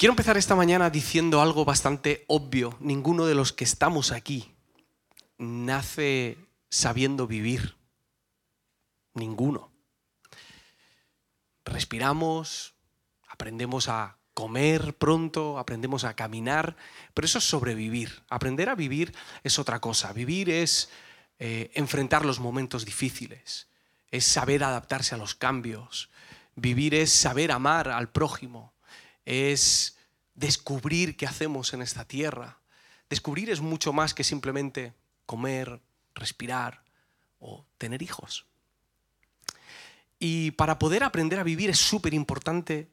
Quiero empezar esta mañana diciendo algo bastante obvio. Ninguno de los que estamos aquí nace sabiendo vivir. Ninguno. Respiramos, aprendemos a comer pronto, aprendemos a caminar, pero eso es sobrevivir. Aprender a vivir es otra cosa. Vivir es eh, enfrentar los momentos difíciles, es saber adaptarse a los cambios. Vivir es saber amar al prójimo es descubrir qué hacemos en esta tierra. Descubrir es mucho más que simplemente comer, respirar o tener hijos. Y para poder aprender a vivir es súper importante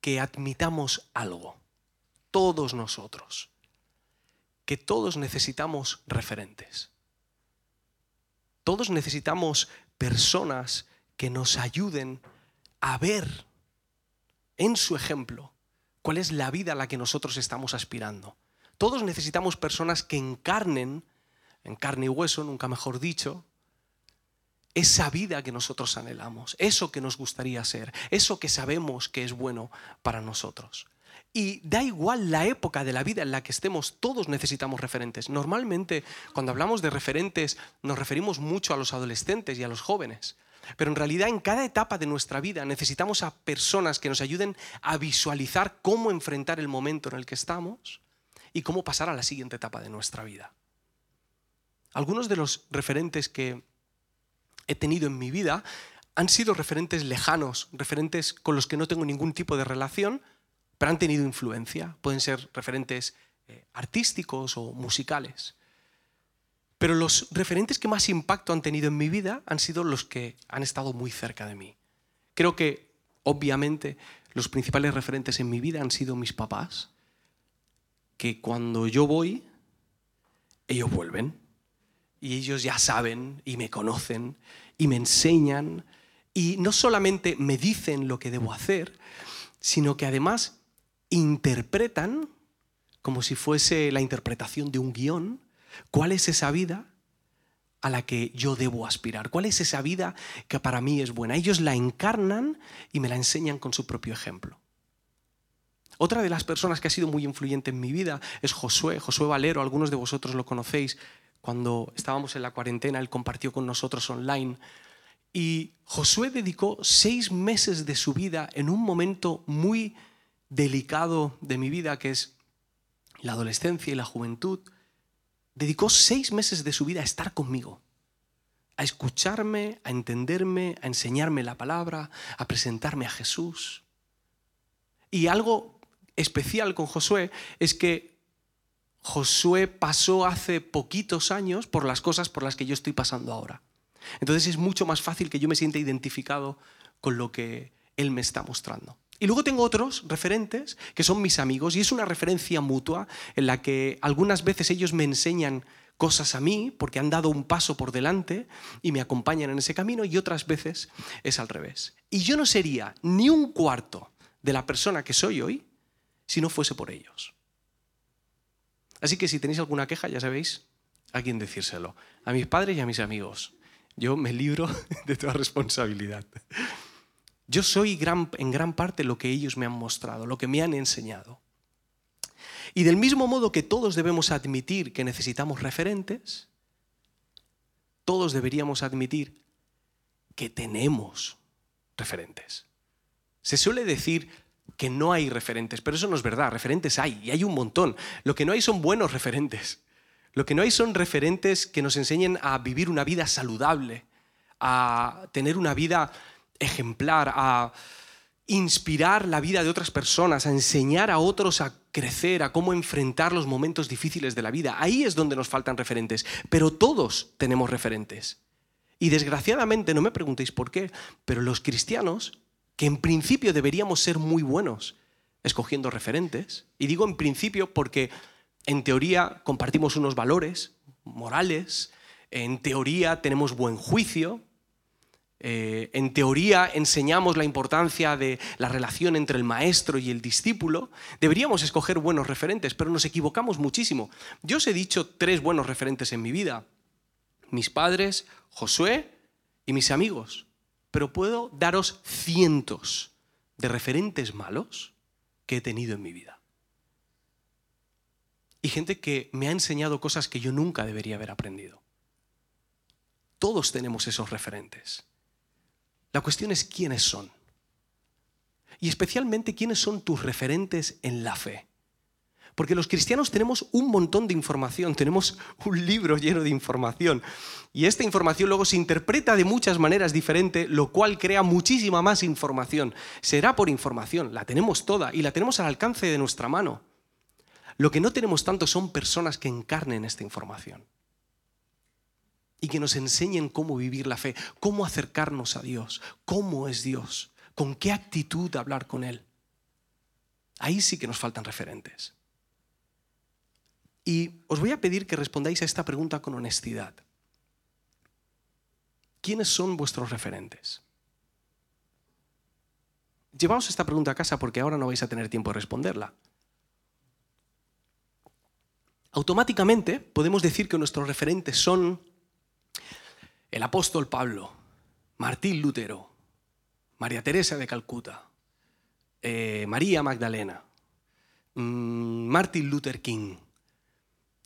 que admitamos algo, todos nosotros, que todos necesitamos referentes. Todos necesitamos personas que nos ayuden a ver en su ejemplo cuál es la vida a la que nosotros estamos aspirando. Todos necesitamos personas que encarnen, en carne y hueso, nunca mejor dicho, esa vida que nosotros anhelamos, eso que nos gustaría ser, eso que sabemos que es bueno para nosotros. Y da igual la época de la vida en la que estemos, todos necesitamos referentes. Normalmente, cuando hablamos de referentes, nos referimos mucho a los adolescentes y a los jóvenes. Pero en realidad en cada etapa de nuestra vida necesitamos a personas que nos ayuden a visualizar cómo enfrentar el momento en el que estamos y cómo pasar a la siguiente etapa de nuestra vida. Algunos de los referentes que he tenido en mi vida han sido referentes lejanos, referentes con los que no tengo ningún tipo de relación, pero han tenido influencia. Pueden ser referentes eh, artísticos o musicales. Pero los referentes que más impacto han tenido en mi vida han sido los que han estado muy cerca de mí. Creo que, obviamente, los principales referentes en mi vida han sido mis papás, que cuando yo voy, ellos vuelven. Y ellos ya saben y me conocen y me enseñan y no solamente me dicen lo que debo hacer, sino que además interpretan como si fuese la interpretación de un guion ¿Cuál es esa vida a la que yo debo aspirar? ¿Cuál es esa vida que para mí es buena? Ellos la encarnan y me la enseñan con su propio ejemplo. Otra de las personas que ha sido muy influyente en mi vida es Josué, Josué Valero, algunos de vosotros lo conocéis. Cuando estábamos en la cuarentena, él compartió con nosotros online. Y Josué dedicó seis meses de su vida en un momento muy delicado de mi vida, que es la adolescencia y la juventud, dedicó seis meses de su vida a estar conmigo, a escucharme, a entenderme, a enseñarme la palabra, a presentarme a Jesús. Y algo especial con Josué es que Josué pasó hace poquitos años por las cosas por las que yo estoy pasando ahora. Entonces es mucho más fácil que yo me sienta identificado con lo que él me está mostrando. Y luego tengo otros referentes que son mis amigos y es una referencia mutua en la que algunas veces ellos me enseñan cosas a mí porque han dado un paso por delante y me acompañan en ese camino y otras veces es al revés. Y yo no sería ni un cuarto de la persona que soy hoy si no fuese por ellos. Así que si tenéis alguna queja, ya sabéis a quién decírselo. A mis padres y a mis amigos. Yo me libro de toda responsabilidad. Yo soy en gran parte lo que ellos me han mostrado, lo que me han enseñado. Y del mismo modo que todos debemos admitir que necesitamos referentes, todos deberíamos admitir que tenemos referentes. Se suele decir que no hay referentes, pero eso no es verdad, referentes hay, y hay un montón. Lo que no hay son buenos referentes. Lo que no hay son referentes que nos enseñen a vivir una vida saludable, a tener una vida ejemplar, a inspirar la vida de otras personas, a enseñar a otros a crecer, a cómo enfrentar los momentos difíciles de la vida. Ahí es donde nos faltan referentes, pero todos tenemos referentes. Y desgraciadamente, no me preguntéis por qué, pero los cristianos, que en principio deberíamos ser muy buenos escogiendo referentes, y digo en principio porque en teoría compartimos unos valores morales, en teoría tenemos buen juicio, eh, en teoría enseñamos la importancia de la relación entre el maestro y el discípulo, deberíamos escoger buenos referentes, pero nos equivocamos muchísimo. Yo os he dicho tres buenos referentes en mi vida, mis padres, Josué y mis amigos, pero puedo daros cientos de referentes malos que he tenido en mi vida. Y gente que me ha enseñado cosas que yo nunca debería haber aprendido. Todos tenemos esos referentes. La cuestión es quiénes son. Y especialmente quiénes son tus referentes en la fe. Porque los cristianos tenemos un montón de información, tenemos un libro lleno de información. Y esta información luego se interpreta de muchas maneras diferentes, lo cual crea muchísima más información. Será por información, la tenemos toda y la tenemos al alcance de nuestra mano. Lo que no tenemos tanto son personas que encarnen esta información y que nos enseñen cómo vivir la fe, cómo acercarnos a Dios, cómo es Dios, con qué actitud hablar con Él. Ahí sí que nos faltan referentes. Y os voy a pedir que respondáis a esta pregunta con honestidad. ¿Quiénes son vuestros referentes? Llevaos esta pregunta a casa porque ahora no vais a tener tiempo de responderla. Automáticamente podemos decir que nuestros referentes son el apóstol Pablo, Martín Lutero, María Teresa de Calcuta, eh, María Magdalena, mm, Martin Luther King,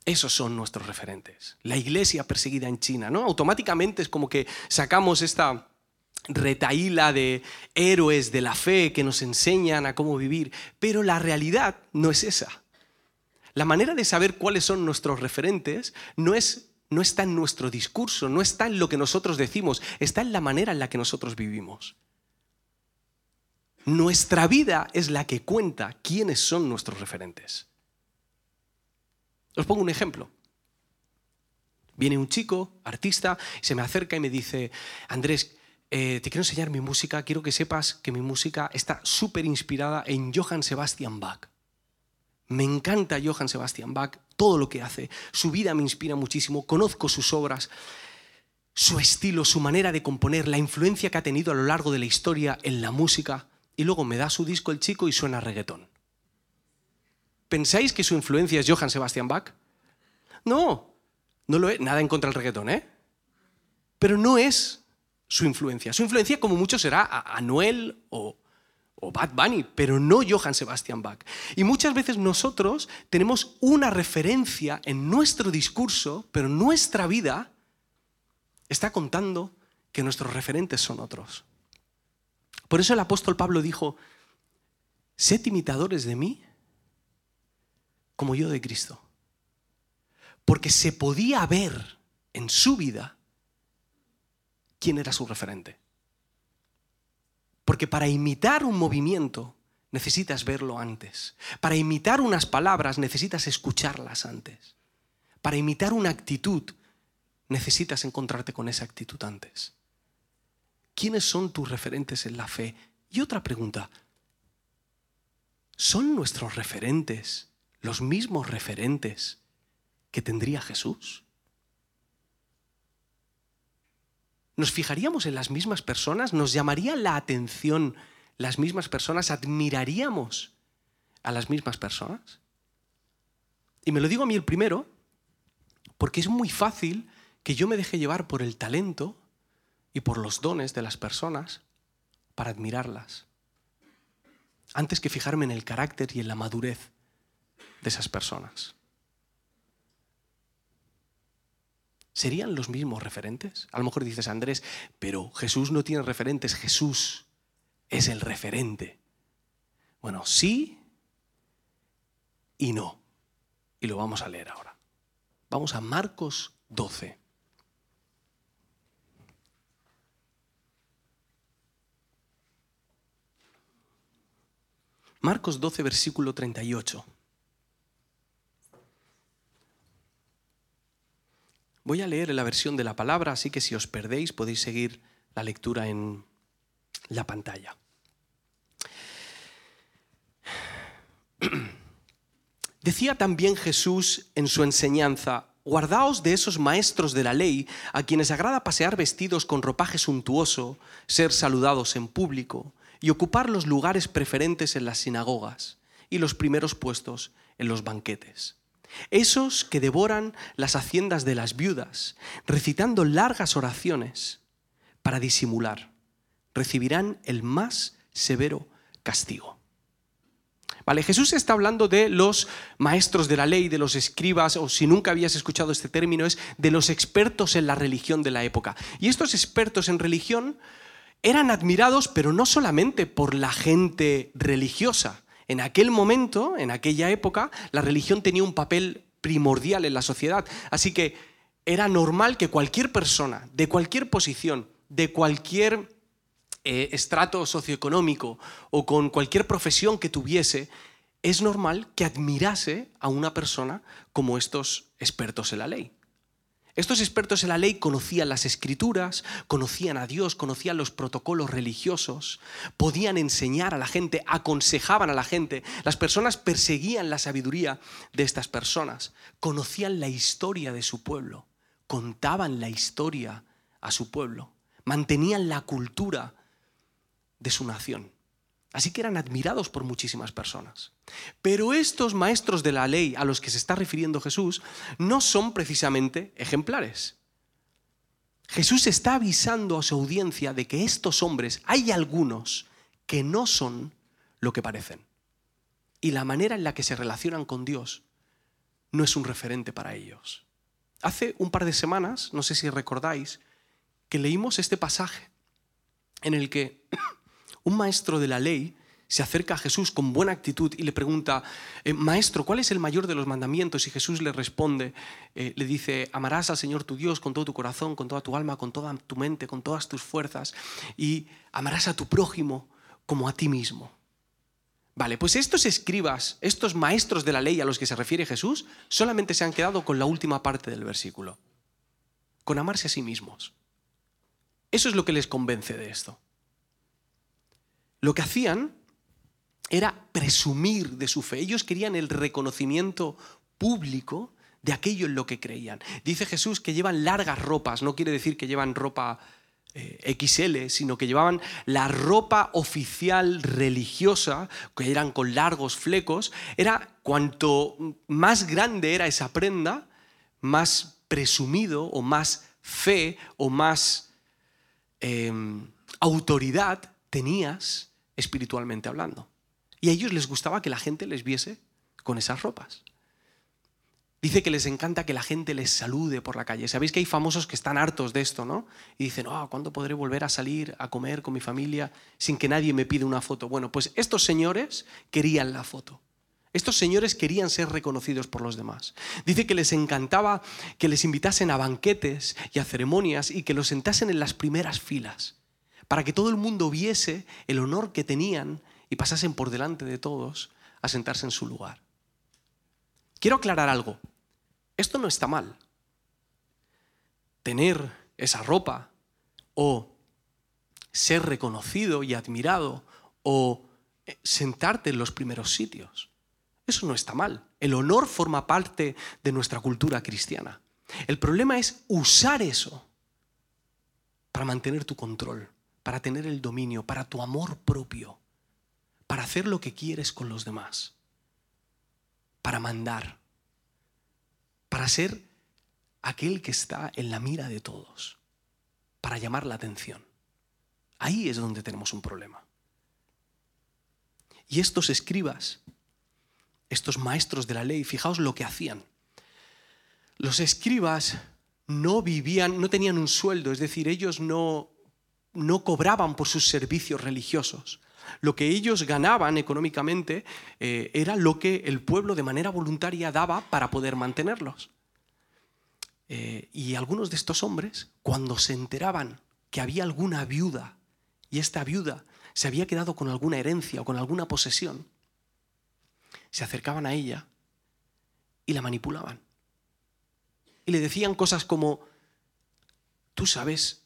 esos son nuestros referentes. La iglesia perseguida en China, ¿no? Automáticamente es como que sacamos esta retaíla de héroes de la fe que nos enseñan a cómo vivir, pero la realidad no es esa. La manera de saber cuáles son nuestros referentes no es no está en nuestro discurso, no está en lo que nosotros decimos, está en la manera en la que nosotros vivimos. Nuestra vida es la que cuenta quiénes son nuestros referentes. Os pongo un ejemplo. Viene un chico, artista, se me acerca y me dice, Andrés, eh, te quiero enseñar mi música, quiero que sepas que mi música está súper inspirada en Johann Sebastian Bach. Me encanta Johann Sebastian Bach, todo lo que hace, su vida me inspira muchísimo, conozco sus obras, su estilo, su manera de componer, la influencia que ha tenido a lo largo de la historia en la música, y luego me da su disco el chico y suena reggaetón. ¿Pensáis que su influencia es Johann Sebastian Bach? No, no lo es, nada en contra del reggaetón, ¿eh? Pero no es su influencia. Su influencia, como mucho, será Anuel o, o Bad Bunny, pero no Johann Sebastian Bach. Y muchas veces nosotros tenemos una referencia en nuestro discurso, pero nuestra vida está contando que nuestros referentes son otros. Por eso el apóstol Pablo dijo, sed imitadores de mí como yo de Cristo. Porque se podía ver en su vida quién era su referente. Porque para imitar un movimiento necesitas verlo antes. Para imitar unas palabras necesitas escucharlas antes. Para imitar una actitud necesitas encontrarte con esa actitud antes. ¿Quiénes son tus referentes en la fe? Y otra pregunta, ¿son nuestros referentes los mismos referentes que tendría Jesús? ¿Nos fijaríamos en las mismas personas? ¿Nos llamaría la atención las mismas personas? ¿Admiraríamos a las mismas personas? Y me lo digo a mí el primero, porque es muy fácil que yo me deje llevar por el talento y por los dones de las personas para admirarlas, antes que fijarme en el carácter y en la madurez de esas personas. ¿Serían los mismos referentes? A lo mejor dices, Andrés, pero Jesús no tiene referentes, Jesús es el referente. Bueno, sí y no. Y lo vamos a leer ahora. Vamos a Marcos 12. Marcos 12, versículo 38. Voy a leer la versión de la palabra, así que si os perdéis podéis seguir la lectura en la pantalla. Decía también Jesús en su enseñanza, guardaos de esos maestros de la ley a quienes agrada pasear vestidos con ropaje suntuoso, ser saludados en público y ocupar los lugares preferentes en las sinagogas y los primeros puestos en los banquetes esos que devoran las haciendas de las viudas, recitando largas oraciones para disimular, recibirán el más severo castigo. ¿Vale? Jesús está hablando de los maestros de la ley, de los escribas, o si nunca habías escuchado este término, es de los expertos en la religión de la época. Y estos expertos en religión eran admirados, pero no solamente por la gente religiosa. En aquel momento, en aquella época, la religión tenía un papel primordial en la sociedad. Así que era normal que cualquier persona, de cualquier posición, de cualquier eh, estrato socioeconómico o con cualquier profesión que tuviese, es normal que admirase a una persona como estos expertos en la ley. Estos expertos en la ley conocían las escrituras, conocían a Dios, conocían los protocolos religiosos, podían enseñar a la gente, aconsejaban a la gente. Las personas perseguían la sabiduría de estas personas, conocían la historia de su pueblo, contaban la historia a su pueblo, mantenían la cultura de su nación. Así que eran admirados por muchísimas personas. Pero estos maestros de la ley a los que se está refiriendo Jesús no son precisamente ejemplares. Jesús está avisando a su audiencia de que estos hombres, hay algunos que no son lo que parecen. Y la manera en la que se relacionan con Dios no es un referente para ellos. Hace un par de semanas, no sé si recordáis, que leímos este pasaje en el que un maestro de la ley se acerca a Jesús con buena actitud y le pregunta, eh, Maestro, ¿cuál es el mayor de los mandamientos? Y Jesús le responde, eh, le dice, amarás al Señor tu Dios con todo tu corazón, con toda tu alma, con toda tu mente, con todas tus fuerzas, y amarás a tu prójimo como a ti mismo. Vale, pues estos escribas, estos maestros de la ley a los que se refiere Jesús, solamente se han quedado con la última parte del versículo, con amarse a sí mismos. Eso es lo que les convence de esto lo que hacían era presumir de su fe. Ellos querían el reconocimiento público de aquello en lo que creían. Dice Jesús que llevan largas ropas, no quiere decir que llevan ropa eh, XL, sino que llevaban la ropa oficial religiosa, que eran con largos flecos. Era cuanto más grande era esa prenda, más presumido o más fe o más em, autoridad tenías espiritualmente hablando. Y a ellos les gustaba que la gente les viese con esas ropas. Dice que les encanta que la gente les salude por la calle. Sabéis que hay famosos que están hartos de esto, ¿no? Y dicen, oh, ¿cuándo podré volver a salir a comer con mi familia sin que nadie me pida una foto? Bueno, pues estos señores querían la foto. Estos señores querían ser reconocidos por los demás. Dice que les encantaba que les invitasen a banquetes y a ceremonias y que los sentasen en las primeras filas para que todo el mundo viese el honor que tenían y pasasen por delante de todos a sentarse en su lugar. Quiero aclarar algo. Esto no está mal. Tener esa ropa o ser reconocido y admirado o eh, sentarte en los primeros sitios. Eso no está mal. El honor forma parte de nuestra cultura cristiana. El problema es usar eso para mantener tu control para tener el dominio, para tu amor propio, para hacer lo que quieres con los demás, para mandar, para ser aquel que está en la mira de todos, para llamar la atención. Ahí es donde tenemos un problema. Y estos escribas, estos maestros de la ley, fijaos lo que hacían. Los escribas no vivían, no tenían un sueldo, es decir, ellos no no cobraban por sus servicios religiosos. Lo que ellos ganaban económicamente eh, era lo que el pueblo de manera voluntaria daba para poder mantenerlos. Eh, y algunos de estos hombres, cuando se enteraban que había alguna viuda y esta viuda se había quedado con alguna herencia o con alguna posesión, se acercaban a ella y la manipulaban. Y le decían cosas como, tú sabes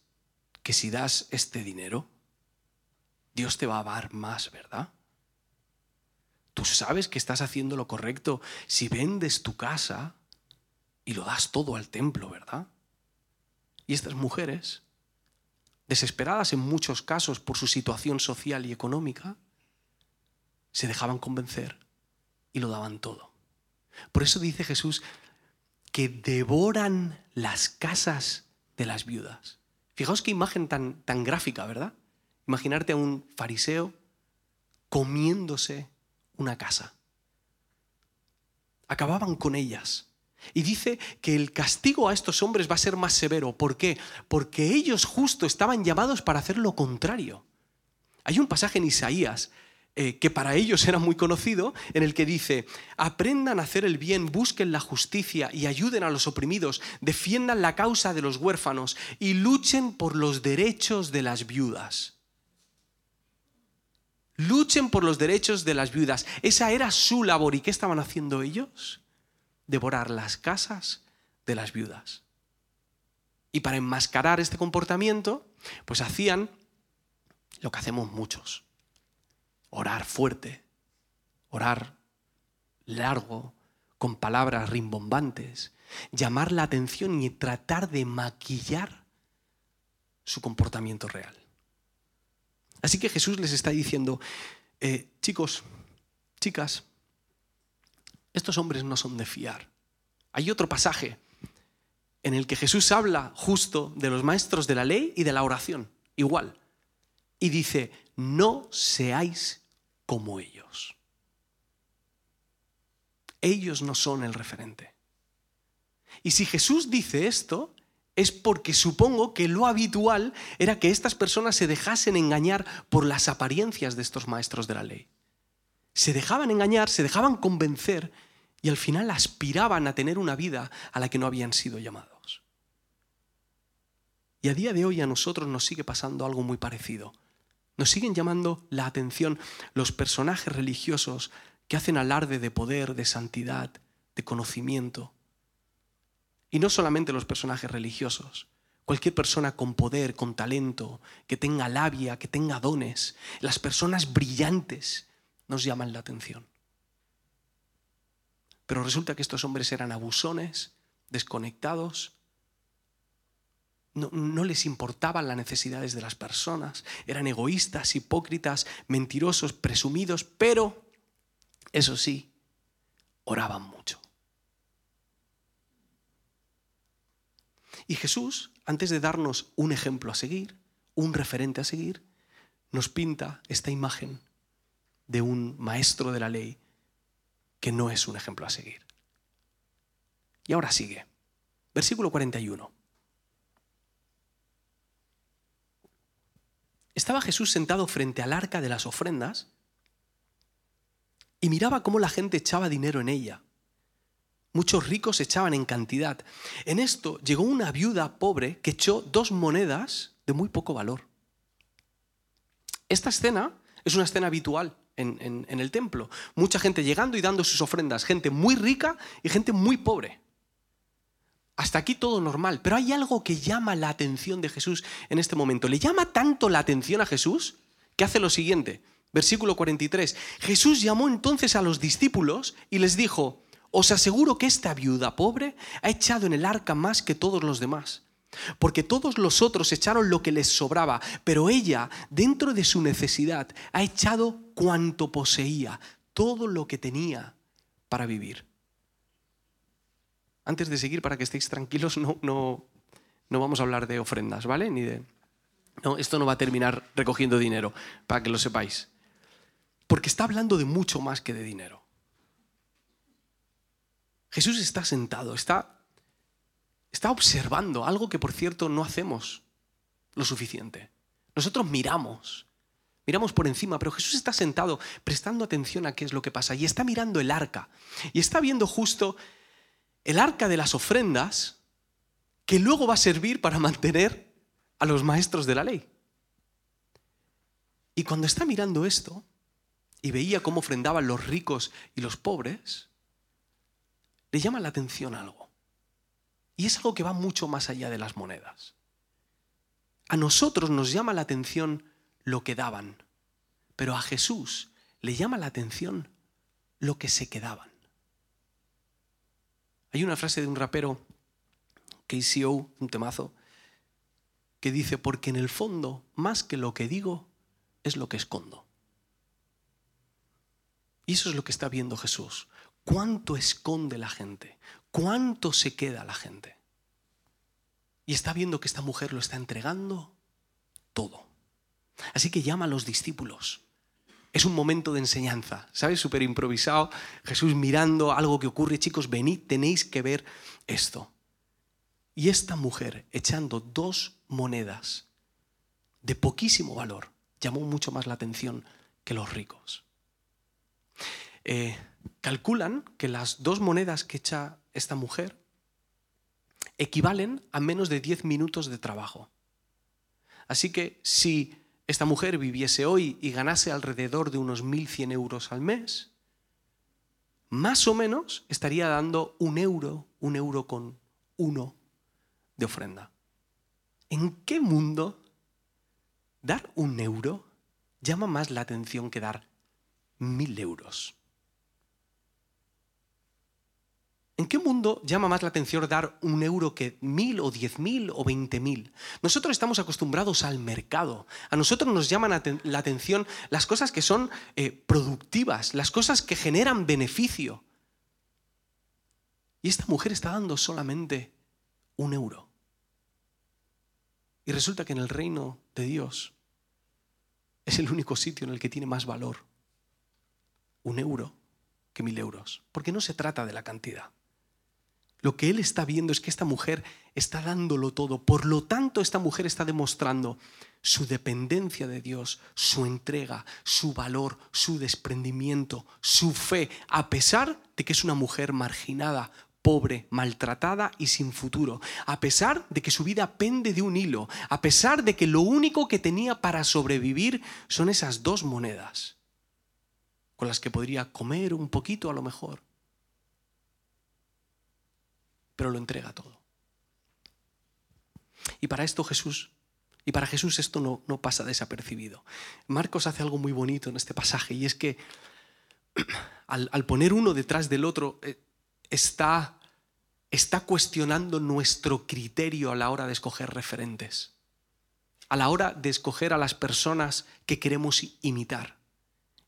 que si das este dinero, Dios te va a dar más, ¿verdad? Tú sabes que estás haciendo lo correcto si vendes tu casa y lo das todo al templo, ¿verdad? Y estas mujeres, desesperadas en muchos casos por su situación social y económica, se dejaban convencer y lo daban todo. Por eso dice Jesús que devoran las casas de las viudas. Fijaos qué imagen tan, tan gráfica, ¿verdad? Imaginarte a un fariseo comiéndose una casa. Acababan con ellas. Y dice que el castigo a estos hombres va a ser más severo. ¿Por qué? Porque ellos justo estaban llamados para hacer lo contrario. Hay un pasaje en Isaías eh, que para ellos era muy conocido, en el que dice, aprendan a hacer el bien, busquen la justicia y ayuden a los oprimidos, defiendan la causa de los huérfanos y luchen por los derechos de las viudas. Luchen por los derechos de las viudas. Esa era su labor. ¿Y qué estaban haciendo ellos? Devorar las casas de las viudas. Y para enmascarar este comportamiento, pues hacían lo que hacemos muchos orar fuerte, orar largo, con palabras rimbombantes, llamar la atención y tratar de maquillar su comportamiento real. Así que Jesús les está diciendo, eh, chicos, chicas, estos hombres no son de fiar. Hay otro pasaje en el que Jesús habla justo de los maestros de la ley y de la oración, igual. Y dice, no seáis como ellos. Ellos no son el referente. Y si Jesús dice esto, es porque supongo que lo habitual era que estas personas se dejasen engañar por las apariencias de estos maestros de la ley. Se dejaban engañar, se dejaban convencer y al final aspiraban a tener una vida a la que no habían sido llamados. Y a día de hoy a nosotros nos sigue pasando algo muy parecido. Nos siguen llamando la atención los personajes religiosos que hacen alarde de poder, de santidad, de conocimiento. Y no solamente los personajes religiosos, cualquier persona con poder, con talento, que tenga labia, que tenga dones, las personas brillantes nos llaman la atención. Pero resulta que estos hombres eran abusones, desconectados, no, les importaban las necesidades de las personas, eran egoístas, hipócritas, mentirosos, presumidos, pero, eso sí, oraban mucho. Y Jesús, antes de darnos un ejemplo a seguir, un referente a seguir, nos pinta esta imagen de un maestro de la ley que no es un ejemplo a seguir. Y ahora sigue. Versículo 41. Estaba Jesús sentado frente al arca de las ofrendas y miraba cómo la gente echaba dinero en ella. Muchos ricos echaban en cantidad. En esto llegó una viuda pobre que echó dos monedas de muy poco valor. Esta escena es una escena habitual en, en el templo. Mucha gente llegando y dando sus ofrendas. Gente muy rica y gente muy pobre. Hasta aquí todo normal, pero hay algo que llama la atención de Jesús en este momento. Le llama tanto la atención a Jesús que hace lo siguiente. Versículo 43. Jesús llamó entonces a los discípulos y les dijo, os aseguro que esta viuda pobre ha echado en el arca más que todos los demás. Porque todos los otros echaron lo que les sobraba, pero ella, dentro de su necesidad, ha echado cuanto poseía, todo lo que tenía para vivir antes de seguir, para que estéis tranquilos, no, no, no vamos a hablar de ofrendas, ¿vale? Ni de... No, esto no va a terminar recogiendo dinero, para que lo sepáis. Porque está hablando de mucho más que de dinero. Jesús está sentado, está, está observando algo que por cierto no hacemos lo suficiente. Nosotros miramos, miramos por encima, pero Jesús está sentado prestando atención a qué es lo que pasa y está mirando el arca y está viendo justo el arca de las ofrendas que luego va a servir para mantener a los maestros de la ley. Y cuando está mirando esto y veía cómo ofrendaban los ricos y los pobres, le llama la atención algo. Y es algo que va mucho más allá de las monedas. A nosotros nos llama la atención lo que daban, pero a Jesús le llama la atención lo que se quedaban. Hay una frase de un rapero, KCO, un temazo, que dice, porque en el fondo, más que lo que digo, es lo que escondo. Y eso es lo que está viendo Jesús. ¿Cuánto esconde la gente? ¿Cuánto se queda la gente? Y está viendo que esta mujer lo está entregando todo. Así que llama a los discípulos es un momento de enseñanza, ¿sabes? Súper improvisado, Jesús mirando algo que ocurre, chicos, venid, tenéis que ver esto. Y esta mujer echando dos monedas de poquísimo valor llamó mucho más la atención que los ricos. Eh, calculan que las dos monedas que echa esta mujer equivalen a menos de 10 minutos de trabajo. Así que si esta mujer viviese hoy y ganase alrededor de unos 1.100 euros al mes, más o menos estaría dando un euro, un euro con uno de ofrenda. ¿En qué mundo dar un euro llama más la atención que dar mil euros? ¿En qué mundo llama más la atención dar un euro que mil o diez mil o veinte mil? Nosotros estamos acostumbrados al mercado. A nosotros nos llaman la atención las cosas que son eh, productivas, las cosas que generan beneficio. Y esta mujer está dando solamente un euro. Y resulta que en el reino de Dios es el único sitio en el que tiene más valor un euro que mil euros. Porque no se trata de la cantidad. Lo que él está viendo es que esta mujer está dándolo todo. Por lo tanto, esta mujer está demostrando su dependencia de Dios, su entrega, su valor, su desprendimiento, su fe, a pesar de que es una mujer marginada, pobre, maltratada y sin futuro, a pesar de que su vida pende de un hilo, a pesar de que lo único que tenía para sobrevivir son esas dos monedas, con las que podría comer un poquito a lo mejor, lo entrega todo. Y para esto Jesús, y para Jesús esto no, no pasa desapercibido. Marcos hace algo muy bonito en este pasaje y es que al, poner uno detrás del otro eh, está, está cuestionando nuestro criterio a la hora de escoger referentes, a la hora de escoger a las personas que queremos imitar.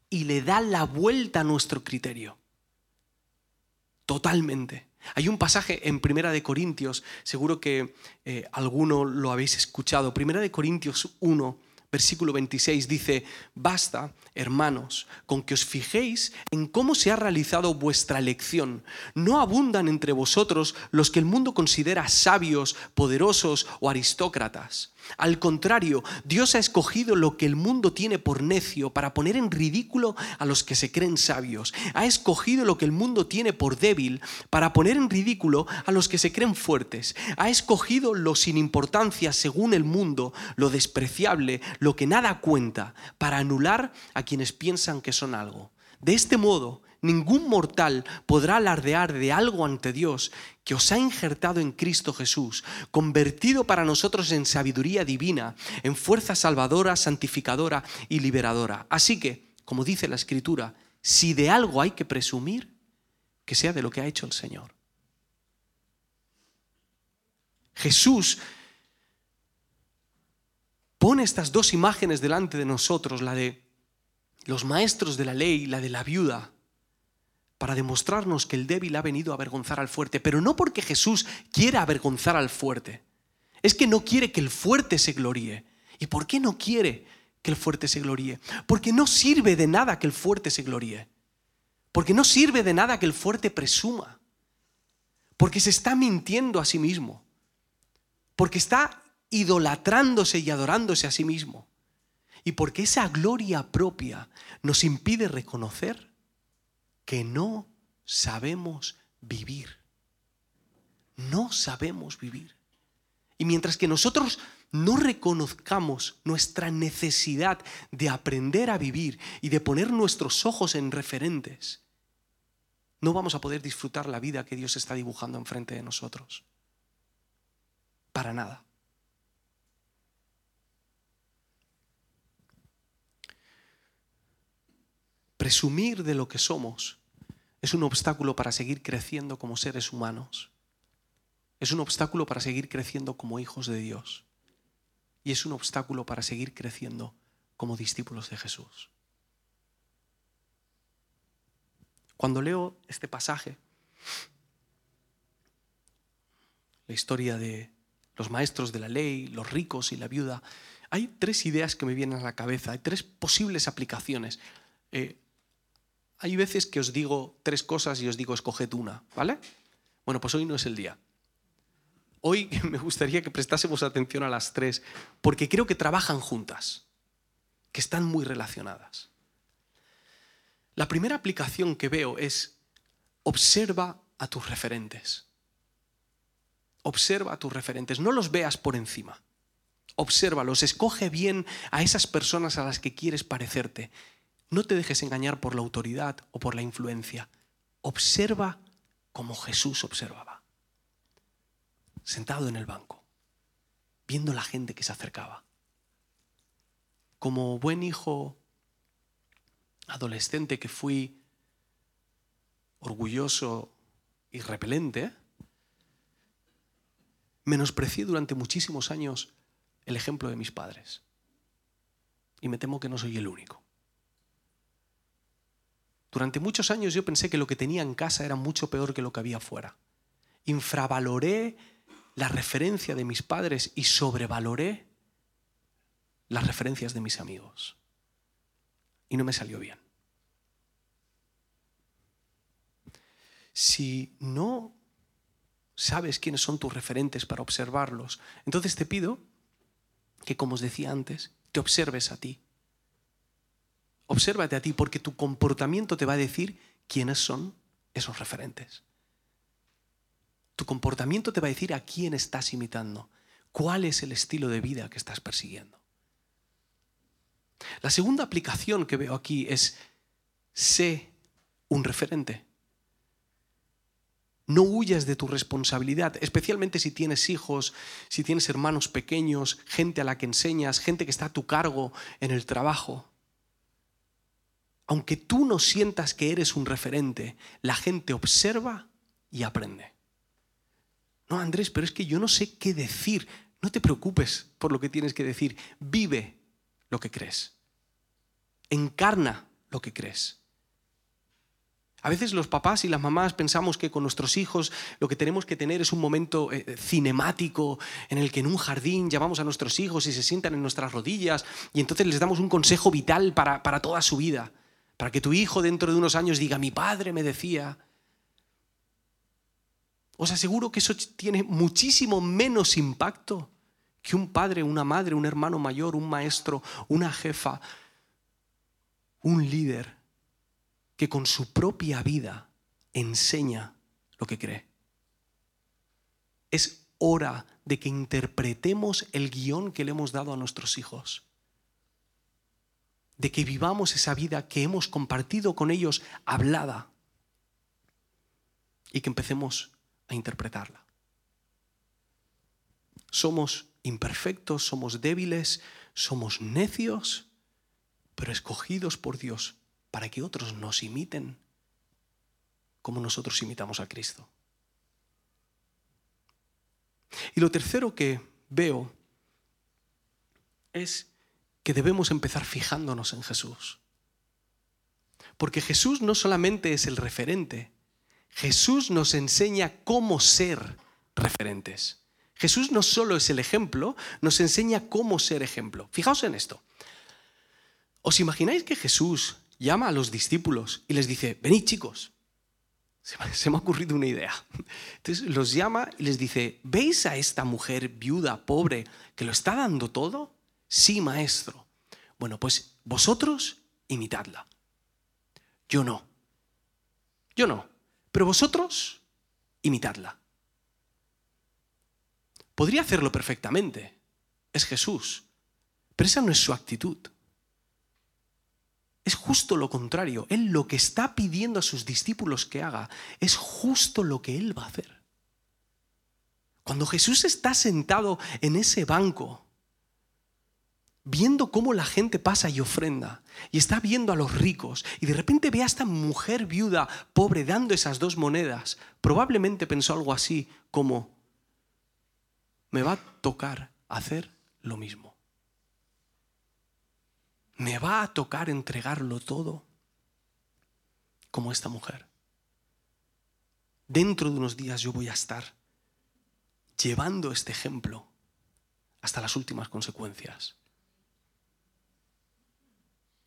Y le da la vuelta a nuestro criterio. Totalmente. Hay un pasaje en Primera de Corintios, seguro que eh, alguno lo habéis escuchado. Primera de Corintios 1, versículo 26 dice, basta, hermanos, con que os fijéis en cómo se ha realizado vuestra elección. No abundan entre vosotros los que el mundo considera sabios, poderosos o aristócratas al contrario, Dios ha escogido lo que el mundo tiene por necio para poner en ridículo a los que se creen sabios. Ha escogido lo que el mundo tiene por débil para poner en ridículo a los que se creen fuertes. Ha escogido lo sin importancia según el mundo, lo despreciable, lo que nada cuenta, para anular a quienes piensan que son algo. De este modo, ningún mortal podrá alardear de algo ante Dios que os ha injertado en Cristo Jesús, convertido para nosotros en sabiduría divina, en fuerza salvadora, santificadora y liberadora. Así que, como dice la Escritura, si de algo hay que presumir, que sea de lo que ha hecho el Señor. Jesús pone estas dos imágenes delante de nosotros, la de los maestros de la ley, la de la viuda, para demostrarnos que el débil ha venido a avergonzar al fuerte, pero no porque Jesús quiera avergonzar al fuerte. Es que no quiere que el fuerte se gloríe. ¿Y por qué no quiere que el fuerte se gloríe? Porque no sirve de nada que el fuerte se gloríe. Porque no sirve de nada que el fuerte presuma. Porque se está mintiendo a sí mismo. Porque está idolatrándose y adorándose a sí mismo. Y porque esa gloria propia nos impide reconocer que no sabemos vivir. No sabemos vivir. Y mientras que nosotros no reconozcamos nuestra necesidad de aprender a vivir y de poner nuestros ojos en referentes, no vamos a poder disfrutar la vida que Dios está dibujando enfrente de nosotros. Para nada. Presumir de lo que somos es un obstáculo para seguir creciendo como seres humanos. Es un obstáculo para seguir creciendo como hijos de Dios. Y es un obstáculo para seguir creciendo como discípulos de Jesús. Cuando leo este pasaje, la historia de los maestros de la ley, los ricos y la viuda, hay tres ideas que me vienen a la cabeza, hay tres posibles aplicaciones. Eh, hay veces que os digo tres cosas y os digo escoged una, ¿vale? Bueno, pues hoy no es el día. Hoy me gustaría que prestásemos atención a las tres, porque creo que trabajan juntas, que están muy relacionadas. La primera aplicación que veo es observa a tus referentes. Observa a tus referentes, no los veas por encima. Obsérvalos, escoge bien a esas personas a las que quieres parecerte. No te dejes engañar por la autoridad o por la influencia. Observa como Jesús observaba. Sentado en el banco, viendo la gente que se acercaba. Como buen hijo adolescente que fui orgulloso y repelente, menosprecié durante muchísimos años el ejemplo de mis padres. Y me temo que no soy el único. Durante muchos años yo pensé que lo que tenía en casa era mucho peor que lo que había fuera. Infravaloré la referencia de mis padres y sobrevaloré las referencias de mis amigos. Y no me salió bien. Si no sabes quiénes son tus referentes para observarlos, entonces te pido que, como os decía antes, te observes a ti. Obsérvate a ti porque tu comportamiento te va a decir quiénes son esos referentes. Tu comportamiento te va a decir a quién estás imitando, cuál es el estilo de vida que estás persiguiendo. La segunda aplicación que veo aquí es sé un referente. No huyas de tu responsabilidad, especialmente si tienes hijos, si tienes hermanos pequeños, gente a la que enseñas, gente que está a tu cargo en el trabajo. Aunque tú no sientas que eres un referente, la gente observa y aprende. No, Andrés, pero es que yo no sé qué decir. No te preocupes por lo que tienes que decir. Vive lo que crees. Encarna lo que crees. A veces los papás y las mamás pensamos que con nuestros hijos lo que tenemos que tener es un momento eh, cinemático en el que en un jardín llamamos a nuestros hijos y se sientan en nuestras rodillas y entonces les damos un consejo vital para, para toda su vida. Para que tu hijo dentro de unos años diga, mi padre me decía. Os aseguro que eso tiene muchísimo menos impacto que un padre, una madre, un hermano mayor, un maestro, una jefa, un líder que con su propia vida enseña lo que cree. Es hora de que interpretemos el guion que le hemos dado a nuestros hijos. De que vivamos esa vida que hemos compartido con ellos hablada y que empecemos a interpretarla. Somos imperfectos, somos débiles, somos necios, pero escogidos por Dios para que otros nos imiten como nosotros imitamos a Cristo. Y lo tercero que veo es que debemos empezar fijándonos en Jesús. Porque Jesús no solamente es el referente, Jesús nos enseña cómo ser referentes. Jesús no solo es el ejemplo, nos enseña cómo ser ejemplo. Fijaos en esto. ¿Os imagináis que Jesús llama a los discípulos y les dice, venid chicos, se me ha ocurrido una idea. Entonces los llama y les dice, ¿veis a esta mujer viuda, pobre, que lo está dando todo? Sí, maestro. Bueno, pues vosotros imitadla. Yo no. Yo no. Pero vosotros imitadla. Podría hacerlo perfectamente. Es Jesús. Pero esa no es su actitud. Es justo lo contrario. Él lo que está pidiendo a sus discípulos que haga es justo lo que Él va a hacer. Cuando Jesús está sentado en ese banco, viendo cómo la gente pasa y ofrenda, y está viendo a los ricos, y de repente ve a esta mujer viuda pobre dando esas dos monedas, probablemente pensó algo así como, me va a tocar hacer lo mismo me va a tocar entregarlo todo como esta mujer. Dentro de unos días yo voy a estar llevando este ejemplo hasta las últimas consecuencias.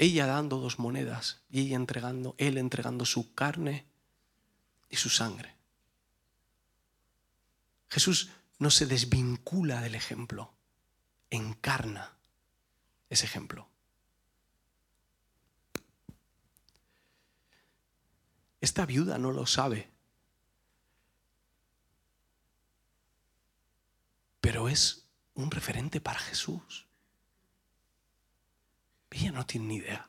Ella dando dos monedas y ella entregando, él entregando su carne y su sangre. Jesús no se desvincula del ejemplo, encarna ese ejemplo. Esta viuda no lo sabe, pero es un referente para Jesús. Ella no tiene ni idea.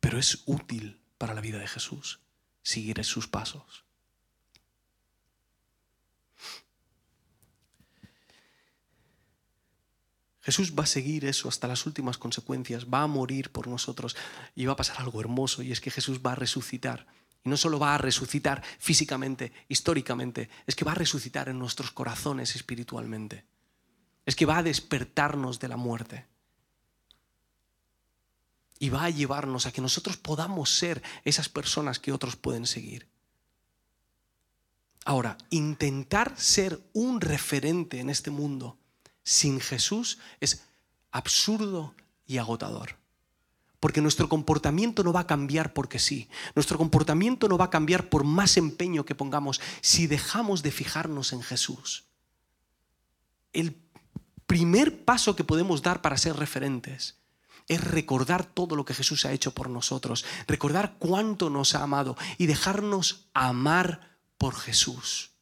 Pero es útil para la vida de Jesús seguir sus pasos. Jesús va a seguir eso hasta las últimas consecuencias, va a morir por nosotros y va a pasar algo hermoso y es que Jesús va a resucitar. Y no solo va a resucitar físicamente, históricamente, es que va a resucitar en nuestros corazones espiritualmente. Es que va a despertarnos de la muerte. Y va a llevarnos a que nosotros podamos ser esas personas que otros pueden seguir. Ahora, intentar ser un referente en este mundo sin Jesús es absurdo y agotador. Porque nuestro comportamiento no va a cambiar porque sí. Nuestro comportamiento no va a cambiar por más empeño que pongamos si dejamos de fijarnos en Jesús. El primer paso que podemos dar para ser referentes es recordar todo lo que Jesús ha hecho por nosotros, recordar cuánto nos ha amado y dejarnos amar por Jesús.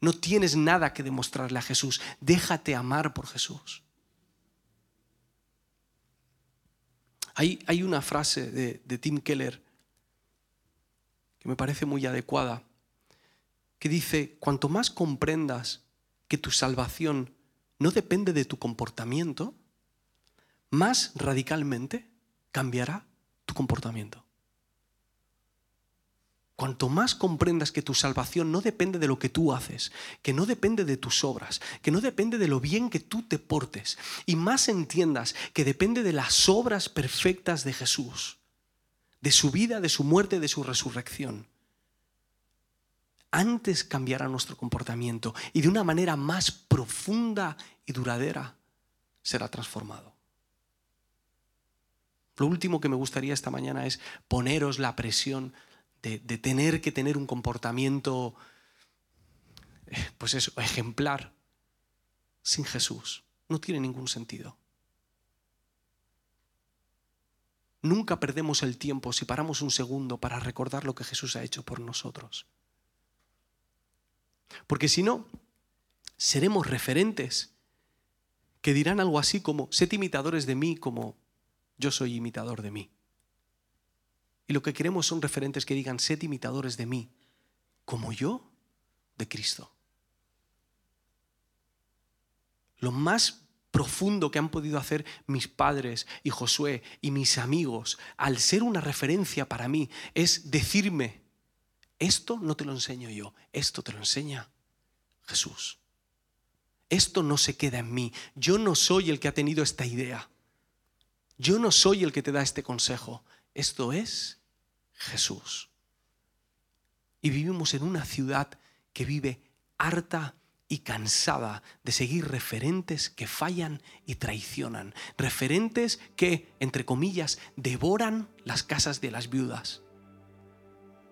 No tienes nada que demostrarle a Jesús, déjate amar por Jesús. Hay, hay una frase de, de Tim Keller que me parece muy adecuada, que dice, cuanto más comprendas que tu salvación no depende de tu comportamiento, más radicalmente cambiará tu comportamiento. Cuanto más comprendas que tu salvación no depende de lo que tú haces, que no depende de tus obras, que no depende de lo bien que tú te portes, y más entiendas que depende de las obras perfectas de Jesús, de su vida, de su muerte, de su resurrección, antes cambiará nuestro comportamiento y de una manera más profunda y duradera será transformado. Lo último que me gustaría esta mañana es poneros la presión de, tener que tener un comportamiento, eh, pues eso, ejemplar, sin Jesús. No tiene ningún sentido. Nunca perdemos el tiempo si paramos un segundo para recordar lo que Jesús ha hecho por nosotros. Porque si no, seremos referentes que dirán algo así como, sed imitadores de mí como yo soy imitador de mí. Y lo que queremos son referentes que digan, sed imitadores de mí como yo de Cristo. Lo más profundo que han podido hacer mis padres y Josué y mis amigos al ser una referencia para mí es decirme, esto no te lo enseño yo, esto te lo enseña Jesús. Esto no se queda en mí. Yo no soy el que ha tenido esta idea. Yo no soy el que te da este consejo. Esto es Jesús. Y vivimos en una ciudad que vive harta y cansada de seguir referentes que fallan y traicionan. Referentes que, entre comillas, devoran las casas de las viudas.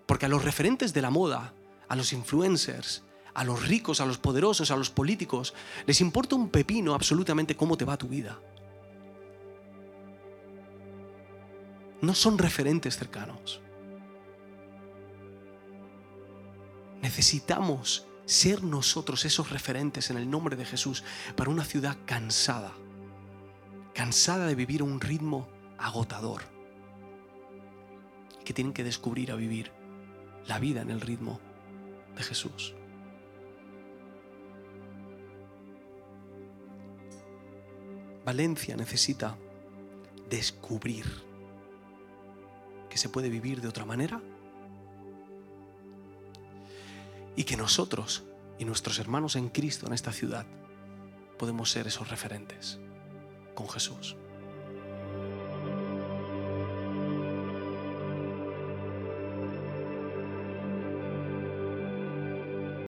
Porque a los referentes de la moda, a los influencers, a los ricos, a los poderosos, a los políticos, les importa un pepino absolutamente cómo te va tu vida. No son referentes cercanos. Necesitamos ser nosotros esos referentes en el nombre de Jesús para una ciudad cansada, cansada de vivir un ritmo agotador, que tienen que descubrir a vivir la vida en el ritmo de Jesús. Valencia necesita descubrir que se puede vivir de otra manera y que nosotros y nuestros hermanos en Cristo en esta ciudad podemos ser esos referentes con Jesús.